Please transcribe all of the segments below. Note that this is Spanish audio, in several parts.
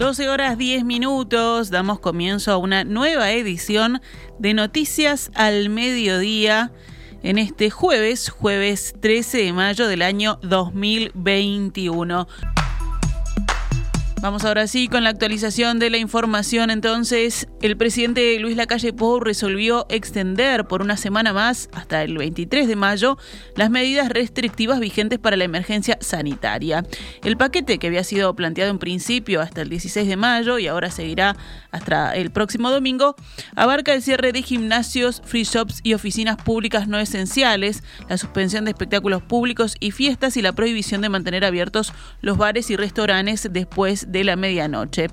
12 horas 10 minutos, damos comienzo a una nueva edición de Noticias al Mediodía en este jueves, jueves 13 de mayo del año 2021. Vamos ahora sí con la actualización de la información. Entonces, el presidente Luis Lacalle Pou resolvió extender por una semana más, hasta el 23 de mayo, las medidas restrictivas vigentes para la emergencia sanitaria. El paquete que había sido planteado en principio hasta el 16 de mayo y ahora seguirá hasta el próximo domingo, abarca el cierre de gimnasios, free shops y oficinas públicas no esenciales, la suspensión de espectáculos públicos y fiestas y la prohibición de mantener abiertos los bares y restaurantes después de la medianoche.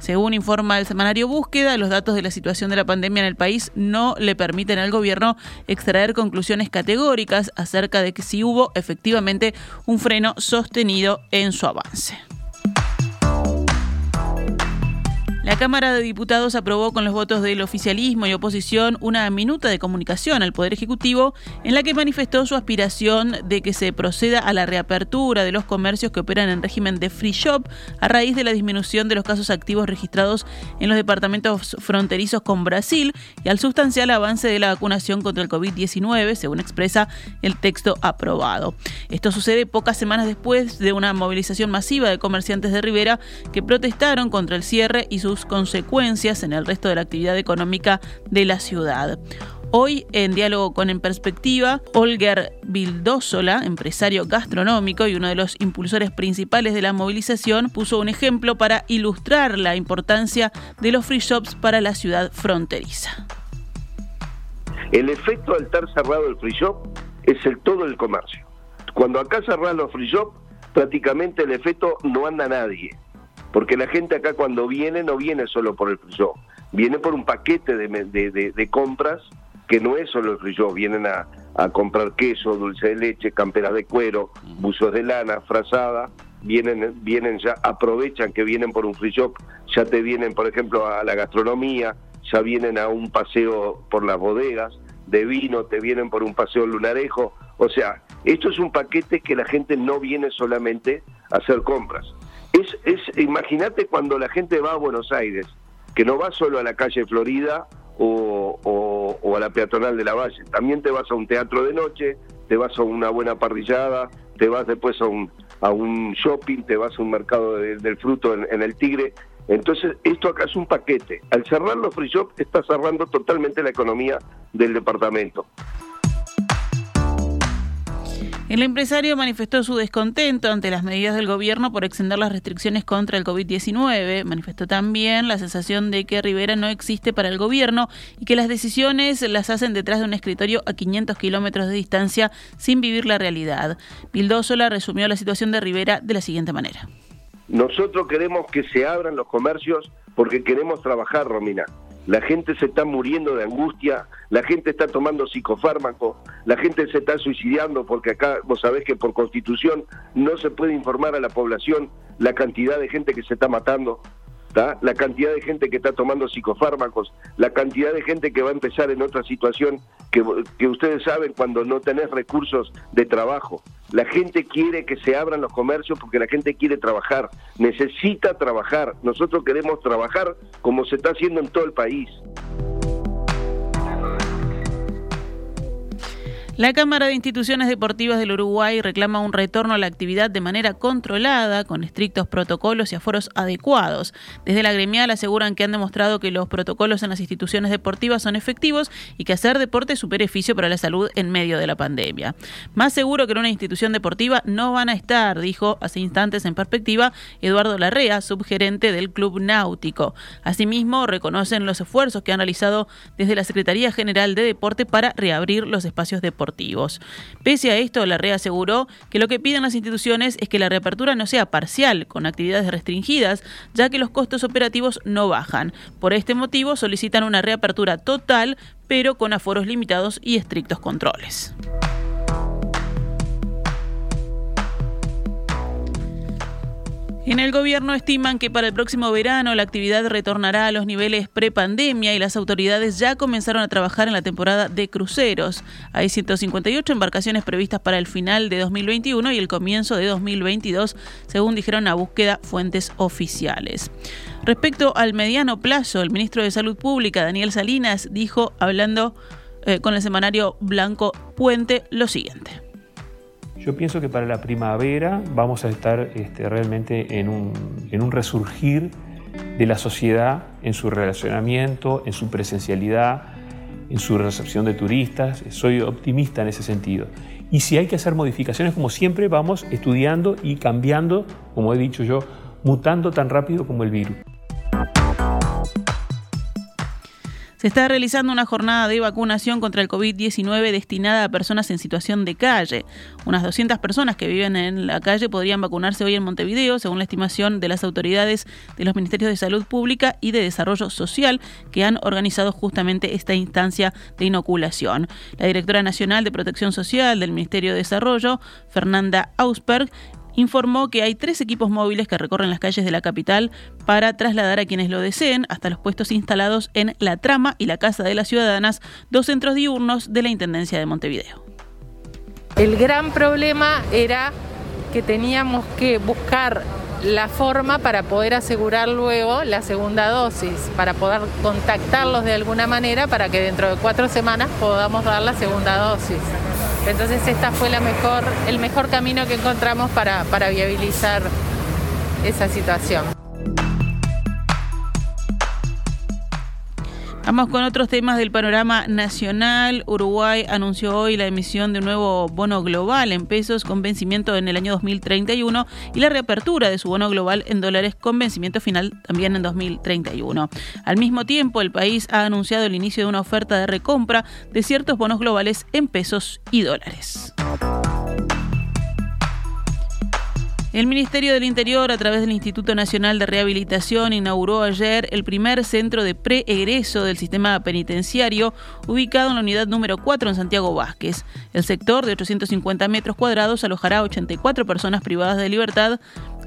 Según informa el semanario Búsqueda, los datos de la situación de la pandemia en el país no le permiten al gobierno extraer conclusiones categóricas acerca de que si hubo efectivamente un freno sostenido en su avance. La Cámara de Diputados aprobó con los votos del oficialismo y oposición una minuta de comunicación al Poder Ejecutivo en la que manifestó su aspiración de que se proceda a la reapertura de los comercios que operan en régimen de free shop a raíz de la disminución de los casos activos registrados en los departamentos fronterizos con Brasil y al sustancial avance de la vacunación contra el COVID-19, según expresa el texto aprobado. Esto sucede pocas semanas después de una movilización masiva de comerciantes de Rivera que protestaron contra el cierre y sus consecuencias en el resto de la actividad económica de la ciudad. Hoy, en diálogo con En Perspectiva, Olger Vildósola, empresario gastronómico y uno de los impulsores principales de la movilización, puso un ejemplo para ilustrar la importancia de los free shops para la ciudad fronteriza. El efecto al estar cerrado el free shop es el todo el comercio. Cuando acá cerran los free shop, prácticamente el efecto no anda nadie. Porque la gente acá cuando viene no viene solo por el free shop, viene por un paquete de, compras que no es solo el free shop, vienen a, comprar queso, dulce de leche, camperas de cuero, buzos de lana, frazada, vienen, vienen ya, aprovechan que vienen por un free shop, ya te vienen, por ejemplo, a la gastronomía, ya vienen a un paseo por las bodegas de vino, te vienen por un paseo lunarejo, o sea, esto es un paquete que la gente no viene solamente a hacer compras, es, imagínate cuando la gente va a Buenos Aires, que no va solo a la calle Florida o, a la peatonal de la Valle, también te vas a un teatro de noche, te vas a una buena parrillada, te vas después a un, a un shopping, te vas a un mercado del fruto en, en, el Tigre. Entonces, esto acá es un paquete. Al cerrar los free shops, está cerrando totalmente la economía del departamento. El empresario manifestó su descontento ante las medidas del gobierno por extender las restricciones contra el COVID-19. Manifestó también la sensación de que Rivera no existe para el gobierno y que las decisiones las hacen detrás de un escritorio a 500 kilómetros de distancia sin vivir la realidad. Sola resumió la situación de Rivera de la siguiente manera. Nosotros queremos que se abran los comercios porque queremos trabajar, Romina la gente se está muriendo de angustia, la gente está tomando psicofármacos, la gente se está suicidando porque acá vos sabés que por constitución no se puede informar a la población la cantidad de gente que se está matando la cantidad de gente que está tomando psicofármacos, la cantidad de gente que va a empezar en otra situación que, que ustedes saben cuando no tenés recursos de trabajo. La gente quiere que se abran los comercios porque la gente quiere trabajar, necesita trabajar. Nosotros queremos trabajar como se está haciendo en todo el país. La Cámara de Instituciones Deportivas del Uruguay reclama un retorno a la actividad de manera controlada, con estrictos protocolos y aforos adecuados. Desde la gremial aseguran que han demostrado que los protocolos en las instituciones deportivas son efectivos y que hacer deporte es un beneficio para la salud en medio de la pandemia. Más seguro que en una institución deportiva no van a estar, dijo hace instantes en perspectiva Eduardo Larrea, subgerente del Club Náutico. Asimismo, reconocen los esfuerzos que han realizado desde la Secretaría General de Deporte para reabrir los espacios deportivos. Pese a esto, la REA aseguró que lo que piden las instituciones es que la reapertura no sea parcial, con actividades restringidas, ya que los costos operativos no bajan. Por este motivo, solicitan una reapertura total, pero con aforos limitados y estrictos controles. En el gobierno estiman que para el próximo verano la actividad retornará a los niveles prepandemia y las autoridades ya comenzaron a trabajar en la temporada de cruceros. Hay 158 embarcaciones previstas para el final de 2021 y el comienzo de 2022, según dijeron a búsqueda fuentes oficiales. Respecto al mediano plazo, el ministro de Salud Pública, Daniel Salinas, dijo, hablando eh, con el semanario Blanco Puente, lo siguiente. Yo pienso que para la primavera vamos a estar este, realmente en un, en un resurgir de la sociedad en su relacionamiento, en su presencialidad, en su recepción de turistas. Soy optimista en ese sentido. Y si hay que hacer modificaciones, como siempre, vamos estudiando y cambiando, como he dicho yo, mutando tan rápido como el virus. Se está realizando una jornada de vacunación contra el COVID-19 destinada a personas en situación de calle. Unas 200 personas que viven en la calle podrían vacunarse hoy en Montevideo, según la estimación de las autoridades de los Ministerios de Salud Pública y de Desarrollo Social, que han organizado justamente esta instancia de inoculación. La directora nacional de Protección Social del Ministerio de Desarrollo, Fernanda Ausberg, informó que hay tres equipos móviles que recorren las calles de la capital para trasladar a quienes lo deseen hasta los puestos instalados en La Trama y la Casa de las Ciudadanas, dos centros diurnos de la Intendencia de Montevideo. El gran problema era que teníamos que buscar la forma para poder asegurar luego la segunda dosis, para poder contactarlos de alguna manera para que dentro de cuatro semanas podamos dar la segunda dosis. Entonces esta fue la mejor, el mejor camino que encontramos para, para viabilizar esa situación. Vamos con otros temas del panorama nacional. Uruguay anunció hoy la emisión de un nuevo bono global en pesos con vencimiento en el año 2031 y la reapertura de su bono global en dólares con vencimiento final también en 2031. Al mismo tiempo, el país ha anunciado el inicio de una oferta de recompra de ciertos bonos globales en pesos y dólares. El Ministerio del Interior, a través del Instituto Nacional de Rehabilitación, inauguró ayer el primer centro de preegreso del sistema penitenciario, ubicado en la unidad número 4 en Santiago Vázquez. El sector de 850 metros cuadrados alojará 84 personas privadas de libertad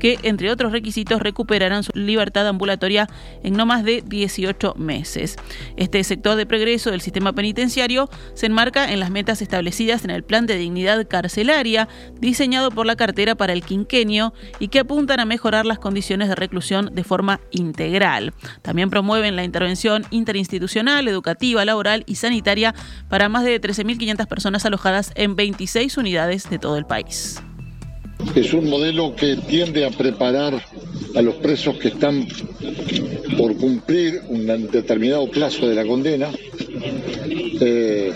que, entre otros requisitos, recuperarán su libertad ambulatoria en no más de 18 meses. Este sector de progreso del sistema penitenciario se enmarca en las metas establecidas en el Plan de Dignidad Carcelaria, diseñado por la cartera para el quinquenio y que apuntan a mejorar las condiciones de reclusión de forma integral. También promueven la intervención interinstitucional, educativa, laboral y sanitaria para más de 13.500 personas alojadas en 26 unidades de todo el país. Es un modelo que tiende a preparar a los presos que están por cumplir un determinado plazo de la condena. Eh,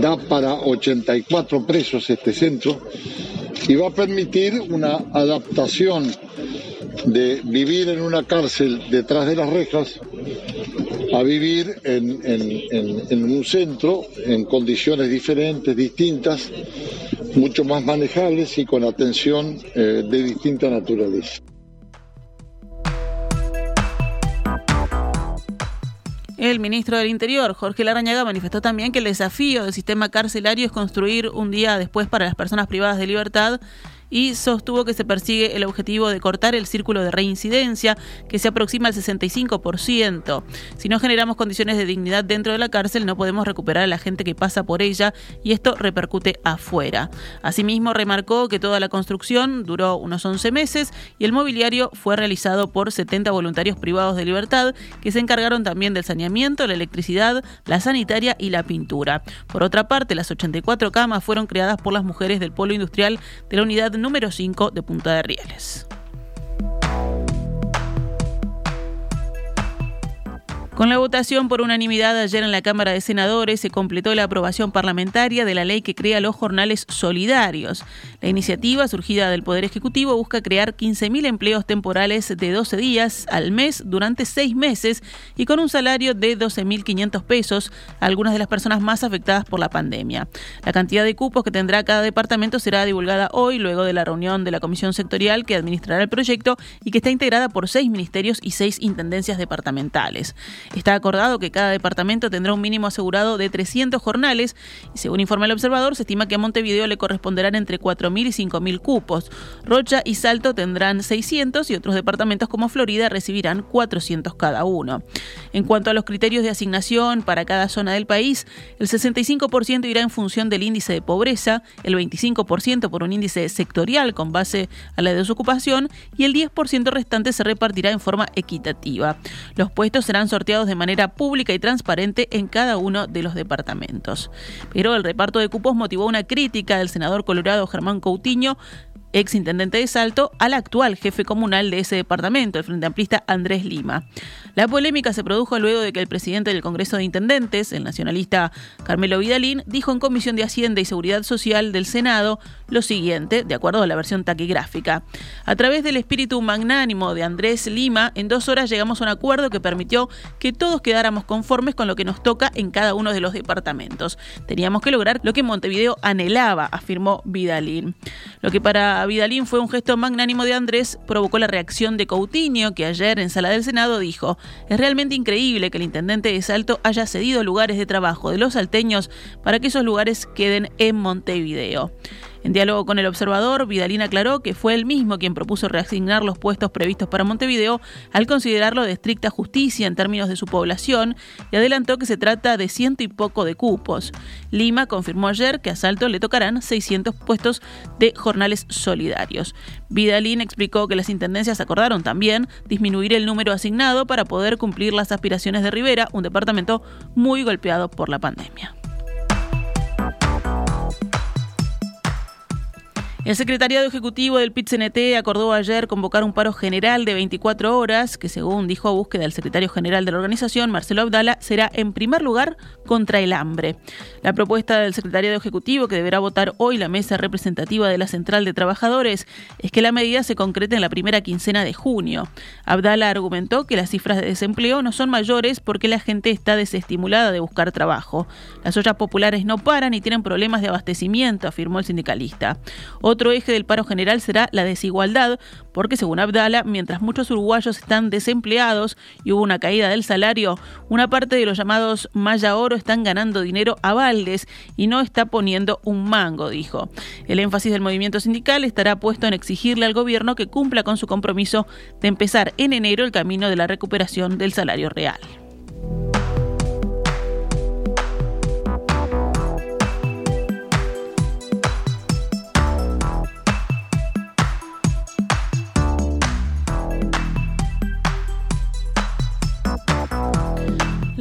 da para 84 presos este centro y va a permitir una adaptación de vivir en una cárcel detrás de las rejas a vivir en, en un centro en condiciones diferentes, distintas, mucho más manejables y con atención eh, de distinta naturaleza. El ministro del Interior, Jorge Larañaga, manifestó también que el desafío del sistema carcelario es construir un día después para las personas privadas de libertad y sostuvo que se persigue el objetivo de cortar el círculo de reincidencia que se aproxima al 65%. Si no generamos condiciones de dignidad dentro de la cárcel, no podemos recuperar a la gente que pasa por ella y esto repercute afuera. Asimismo, remarcó que toda la construcción duró unos 11 meses y el mobiliario fue realizado por 70 voluntarios privados de libertad que se encargaron también del saneamiento, la electricidad, la sanitaria y la pintura. Por otra parte, las 84 camas fueron creadas por las mujeres del polo industrial de la unidad número 5 de Punta de Rieles. Con la votación por unanimidad ayer en la Cámara de Senadores se completó la aprobación parlamentaria de la ley que crea los jornales solidarios. La iniciativa, surgida del Poder Ejecutivo, busca crear 15.000 empleos temporales de 12 días al mes durante seis meses y con un salario de 12.500 pesos a algunas de las personas más afectadas por la pandemia. La cantidad de cupos que tendrá cada departamento será divulgada hoy, luego de la reunión de la comisión sectorial que administrará el proyecto y que está integrada por seis ministerios y seis intendencias departamentales. Está acordado que cada departamento tendrá un mínimo asegurado de 300 jornales y según informa el observador, se estima que a Montevideo le corresponderán entre 4.000 y 5.000 cupos. Rocha y Salto tendrán 600 y otros departamentos como Florida recibirán 400 cada uno. En cuanto a los criterios de asignación para cada zona del país, el 65% irá en función del índice de pobreza, el 25% por un índice sectorial con base a la desocupación y el 10% restante se repartirá en forma equitativa. Los puestos serán de manera pública y transparente en cada uno de los departamentos. Pero el reparto de cupos motivó una crítica del senador colorado Germán Coutinho ex intendente de Salto, al actual jefe comunal de ese departamento, el frente amplista Andrés Lima. La polémica se produjo luego de que el presidente del Congreso de Intendentes, el nacionalista Carmelo Vidalín, dijo en Comisión de Hacienda y Seguridad Social del Senado lo siguiente, de acuerdo a la versión taquigráfica. A través del espíritu magnánimo de Andrés Lima, en dos horas llegamos a un acuerdo que permitió que todos quedáramos conformes con lo que nos toca en cada uno de los departamentos. Teníamos que lograr lo que Montevideo anhelaba, afirmó Vidalín. Lo que para Vidalín fue un gesto magnánimo de Andrés, provocó la reacción de Coutinho, que ayer en sala del Senado dijo, es realmente increíble que el intendente de Salto haya cedido lugares de trabajo de los salteños para que esos lugares queden en Montevideo. En diálogo con el observador, Vidalín aclaró que fue él mismo quien propuso reasignar los puestos previstos para Montevideo al considerarlo de estricta justicia en términos de su población y adelantó que se trata de ciento y poco de cupos. Lima confirmó ayer que a Salto le tocarán 600 puestos de jornales solidarios. Vidalín explicó que las intendencias acordaron también disminuir el número asignado para poder cumplir las aspiraciones de Rivera, un departamento muy golpeado por la pandemia. El secretariado ejecutivo del PIT-CNT acordó ayer convocar un paro general de 24 horas, que según dijo a búsqueda del secretario general de la organización, Marcelo Abdala, será en primer lugar contra el hambre. La propuesta del secretariado ejecutivo, que deberá votar hoy la mesa representativa de la Central de Trabajadores, es que la medida se concrete en la primera quincena de junio. Abdala argumentó que las cifras de desempleo no son mayores porque la gente está desestimulada de buscar trabajo. Las ollas populares no paran y tienen problemas de abastecimiento, afirmó el sindicalista. Otro eje del paro general será la desigualdad, porque según Abdala, mientras muchos uruguayos están desempleados y hubo una caída del salario, una parte de los llamados Maya Oro están ganando dinero a baldes y no está poniendo un mango, dijo. El énfasis del movimiento sindical estará puesto en exigirle al gobierno que cumpla con su compromiso de empezar en enero el camino de la recuperación del salario real.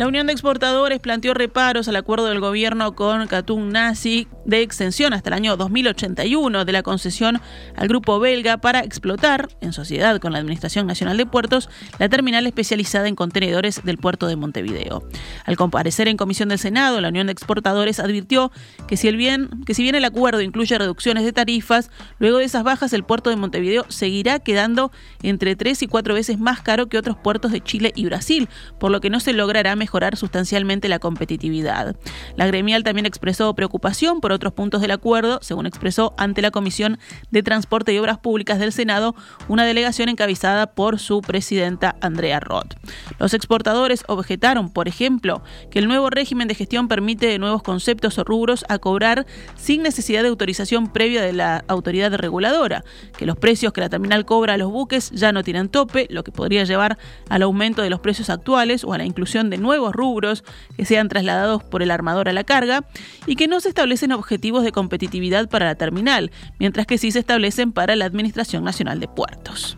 La Unión de Exportadores planteó reparos al acuerdo del gobierno con Katun Nazi de extensión hasta el año 2081 de la concesión al grupo belga para explotar, en sociedad con la Administración Nacional de Puertos, la terminal especializada en contenedores del puerto de Montevideo. Al comparecer en comisión del Senado, la Unión de Exportadores advirtió que si, el bien, que si bien el acuerdo incluye reducciones de tarifas, luego de esas bajas el puerto de Montevideo seguirá quedando entre tres y cuatro veces más caro que otros puertos de Chile y Brasil, por lo que no se logrará mejorar mejorar sustancialmente la competitividad. La gremial también expresó preocupación por otros puntos del acuerdo, según expresó ante la Comisión de Transporte y Obras Públicas del Senado, una delegación encabezada por su presidenta Andrea Roth. Los exportadores objetaron, por ejemplo, que el nuevo régimen de gestión permite nuevos conceptos o rubros a cobrar sin necesidad de autorización previa de la autoridad reguladora, que los precios que la terminal cobra a los buques ya no tienen tope, lo que podría llevar al aumento de los precios actuales o a la inclusión de nuevos rubros que sean trasladados por el armador a la carga y que no se establecen objetivos de competitividad para la terminal, mientras que sí se establecen para la Administración Nacional de Puertos.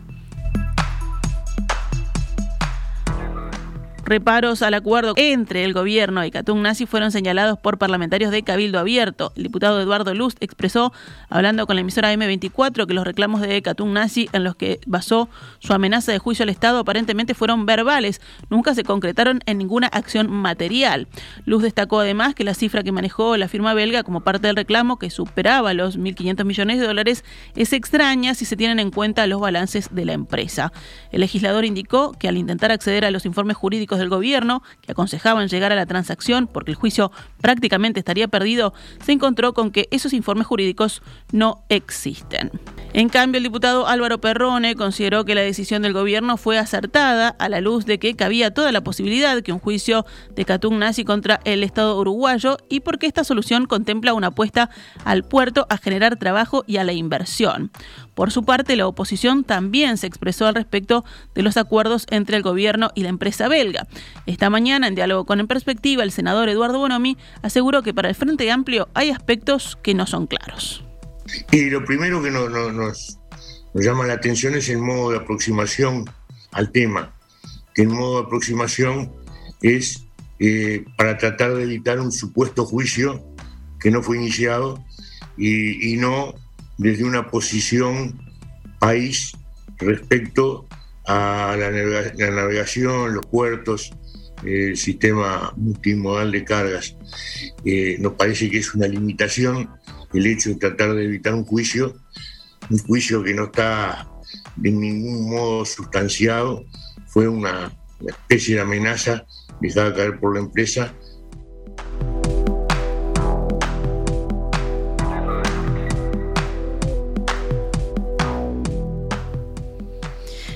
Reparos al acuerdo entre el gobierno y Catún Nazi fueron señalados por parlamentarios de Cabildo Abierto. El diputado Eduardo Luz expresó, hablando con la emisora M24, que los reclamos de Catún Nazi en los que basó su amenaza de juicio al Estado aparentemente fueron verbales, nunca se concretaron en ninguna acción material. Luz destacó además que la cifra que manejó la firma belga como parte del reclamo, que superaba los 1.500 millones de dólares, es extraña si se tienen en cuenta los balances de la empresa. El legislador indicó que al intentar acceder a los informes jurídicos del gobierno que aconsejaban llegar a la transacción porque el juicio prácticamente estaría perdido, se encontró con que esos informes jurídicos no existen. En cambio, el diputado Álvaro Perrone consideró que la decisión del gobierno fue acertada a la luz de que cabía toda la posibilidad que un juicio de Catún nazi contra el Estado uruguayo y porque esta solución contempla una apuesta al puerto a generar trabajo y a la inversión. Por su parte, la oposición también se expresó al respecto de los acuerdos entre el gobierno y la empresa belga. Esta mañana, en diálogo con En Perspectiva, el senador Eduardo Bonomi aseguró que para el Frente Amplio hay aspectos que no son claros. Y lo primero que nos, llama la atención es el modo de aproximación al tema, el modo de aproximación es eh, para tratar de evitar un supuesto juicio que no fue iniciado y, no desde una posición país respecto a la, navegación, los puertos, el sistema multimodal de cargas. Eh, nos parece que es una limitación el hecho de tratar de evitar un juicio, un juicio que no está de ningún modo sustanciado, fue una, especie de amenaza dejada caer por la empresa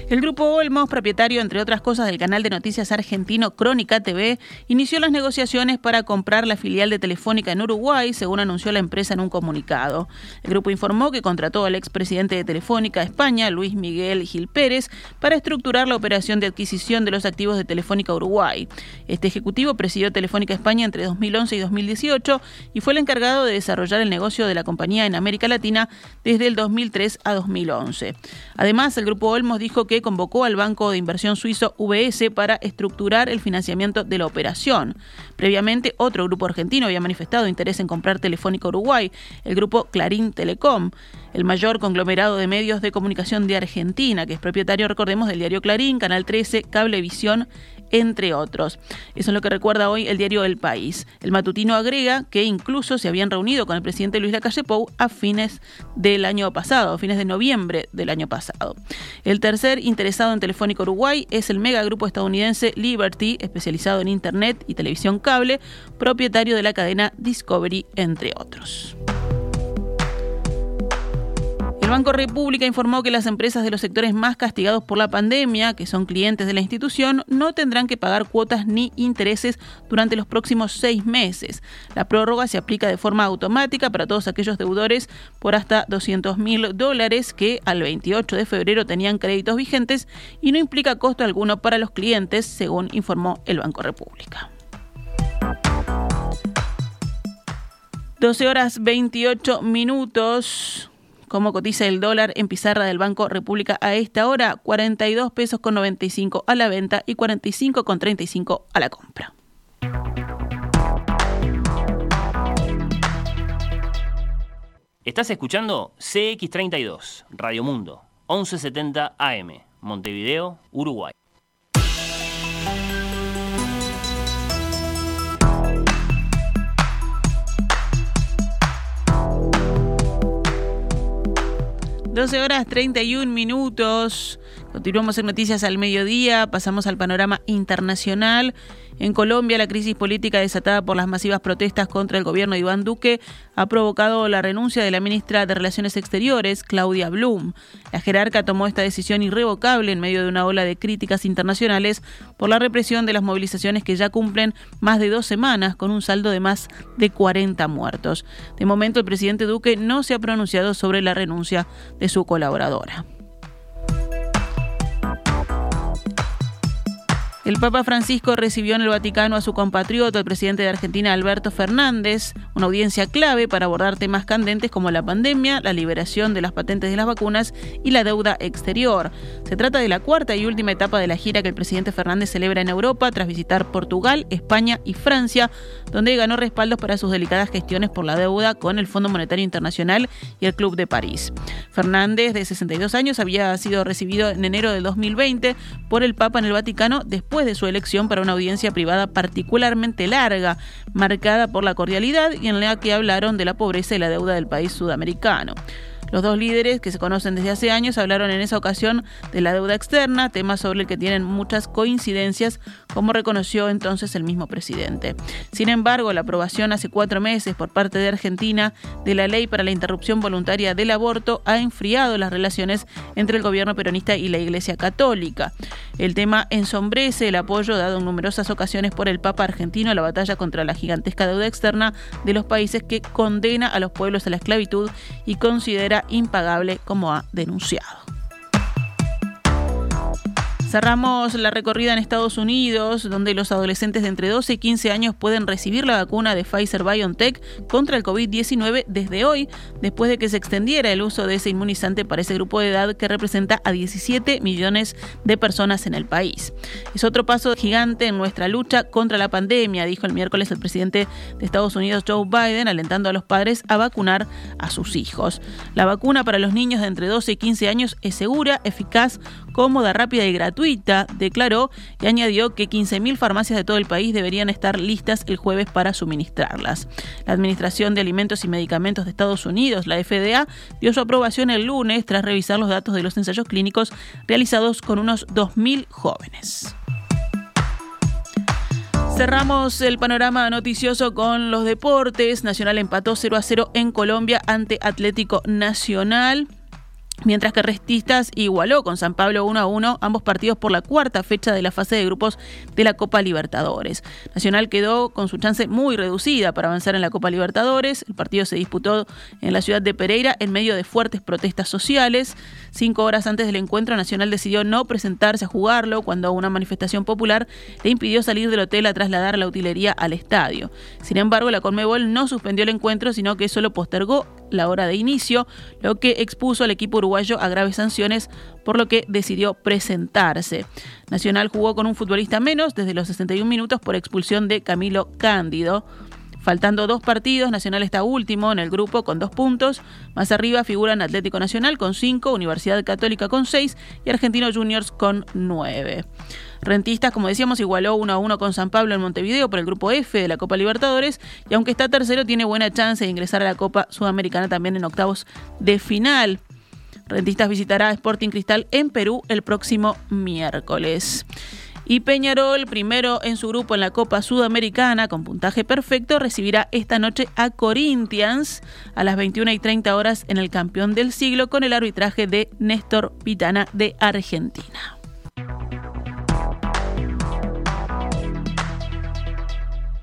El grupo Olmos, propietario entre otras cosas del canal de noticias argentino Crónica TV, inició las negociaciones para comprar la filial de Telefónica en Uruguay, según anunció la empresa en un comunicado. El grupo informó que contrató al expresidente de Telefónica España, Luis Miguel Gil Pérez, para estructurar la operación de adquisición de los activos de Telefónica Uruguay. Este ejecutivo presidió Telefónica España entre 2011 y 2018 y fue el encargado de desarrollar el negocio de la compañía en América Latina desde el 2003 a 2011. Además, el grupo Olmos dijo que convocó al banco de inversión suizo UBS para estructurar el financiamiento de la operación. Previamente, otro grupo argentino había manifestado interés en comprar Telefónica Uruguay, el grupo Clarín Telecom, el mayor conglomerado de medios de comunicación de Argentina, que es propietario, recordemos, del diario Clarín, Canal 13, Cablevisión entre otros. Eso es lo que recuerda hoy el diario El País. El matutino agrega que incluso se habían reunido con el presidente Luis Lacalle Pou a fines del año pasado, a fines de noviembre del año pasado. El tercer interesado en Telefónica Uruguay es el megagrupo estadounidense Liberty, especializado en Internet y televisión cable, propietario de la cadena Discovery, entre otros. El Banco República informó que las empresas de los sectores más castigados por la pandemia, que son clientes de la institución, no tendrán que pagar cuotas ni intereses durante los próximos seis meses. La prórroga se aplica de forma automática para todos aquellos deudores por hasta 200 mil dólares que al 28 de febrero tenían créditos vigentes y no implica costo alguno para los clientes, según informó el Banco República. 12 horas 28 minutos. ¿Cómo cotiza el dólar en pizarra del Banco República a esta hora? 42 pesos con 95 a la venta y 45 con 35 a la compra. Estás escuchando CX32, Radio Mundo, 1170 AM, Montevideo, Uruguay. 12 horas 31 minutos. Continuamos en Noticias al Mediodía, pasamos al panorama internacional. En Colombia, la crisis política desatada por las masivas protestas contra el gobierno de Iván Duque ha provocado la renuncia de la ministra de Relaciones Exteriores, Claudia Blum. La jerarca tomó esta decisión irrevocable en medio de una ola de críticas internacionales por la represión de las movilizaciones que ya cumplen más de dos semanas con un saldo de más de 40 muertos. De momento, el presidente Duque no se ha pronunciado sobre la renuncia de su colaboradora. El Papa Francisco recibió en el Vaticano a su compatriota, el presidente de Argentina, Alberto Fernández, una audiencia clave para abordar temas candentes como la pandemia, la liberación de las patentes de las vacunas y la deuda exterior. Se trata de la cuarta y última etapa de la gira que el presidente Fernández celebra en Europa tras visitar Portugal, España y Francia, donde ganó respaldos para sus delicadas gestiones por la deuda con el Fondo Monetario Internacional y el Club de París. Fernández, de 62 años, había sido recibido en enero de 2020 por el Papa en el Vaticano después de su elección para una audiencia privada particularmente larga, marcada por la cordialidad y en la que hablaron de la pobreza y la deuda del país sudamericano. Los dos líderes, que se conocen desde hace años, hablaron en esa ocasión de la deuda externa, tema sobre el que tienen muchas coincidencias, como reconoció entonces el mismo presidente. Sin embargo, la aprobación hace cuatro meses por parte de Argentina de la ley para la interrupción voluntaria del aborto ha enfriado las relaciones entre el gobierno peronista y la Iglesia Católica. El tema ensombrece el apoyo dado en numerosas ocasiones por el Papa argentino a la batalla contra la gigantesca deuda externa de los países que condena a los pueblos a la esclavitud y considera impagable como ha denunciado. Cerramos la recorrida en Estados Unidos, donde los adolescentes de entre 12 y 15 años pueden recibir la vacuna de Pfizer BioNTech contra el COVID-19 desde hoy, después de que se extendiera el uso de ese inmunizante para ese grupo de edad que representa a 17 millones de personas en el país. Es otro paso gigante en nuestra lucha contra la pandemia, dijo el miércoles el presidente de Estados Unidos, Joe Biden, alentando a los padres a vacunar a sus hijos. La vacuna para los niños de entre 12 y 15 años es segura, eficaz, cómoda, rápida y gratuita, declaró y añadió que 15.000 farmacias de todo el país deberían estar listas el jueves para suministrarlas. La Administración de Alimentos y Medicamentos de Estados Unidos, la FDA, dio su aprobación el lunes tras revisar los datos de los ensayos clínicos realizados con unos 2.000 jóvenes. Cerramos el panorama noticioso con los deportes. Nacional empató 0 a 0 en Colombia ante Atlético Nacional. Mientras que Restistas igualó con San Pablo 1 a 1 ambos partidos por la cuarta fecha de la fase de grupos de la Copa Libertadores. Nacional quedó con su chance muy reducida para avanzar en la Copa Libertadores. El partido se disputó en la ciudad de Pereira en medio de fuertes protestas sociales. Cinco horas antes del encuentro, Nacional decidió no presentarse a jugarlo cuando una manifestación popular le impidió salir del hotel a trasladar la utilería al estadio. Sin embargo, la Conmebol no suspendió el encuentro, sino que solo postergó la hora de inicio, lo que expuso al equipo uruguayo a graves sanciones, por lo que decidió presentarse. Nacional jugó con un futbolista menos desde los 61 minutos por expulsión de Camilo Cándido. Faltando dos partidos, Nacional está último en el grupo con dos puntos. Más arriba figuran Atlético Nacional con cinco, Universidad Católica con seis y Argentino Juniors con nueve. Rentistas, como decíamos, igualó 1 a 1 con San Pablo en Montevideo por el grupo F de la Copa Libertadores y aunque está tercero tiene buena chance de ingresar a la Copa Sudamericana también en octavos de final. Rentistas visitará Sporting Cristal en Perú el próximo miércoles. Y Peñarol, primero en su grupo en la Copa Sudamericana con puntaje perfecto, recibirá esta noche a Corinthians a las 21 y 30 horas en el campeón del siglo con el arbitraje de Néstor Pitana de Argentina.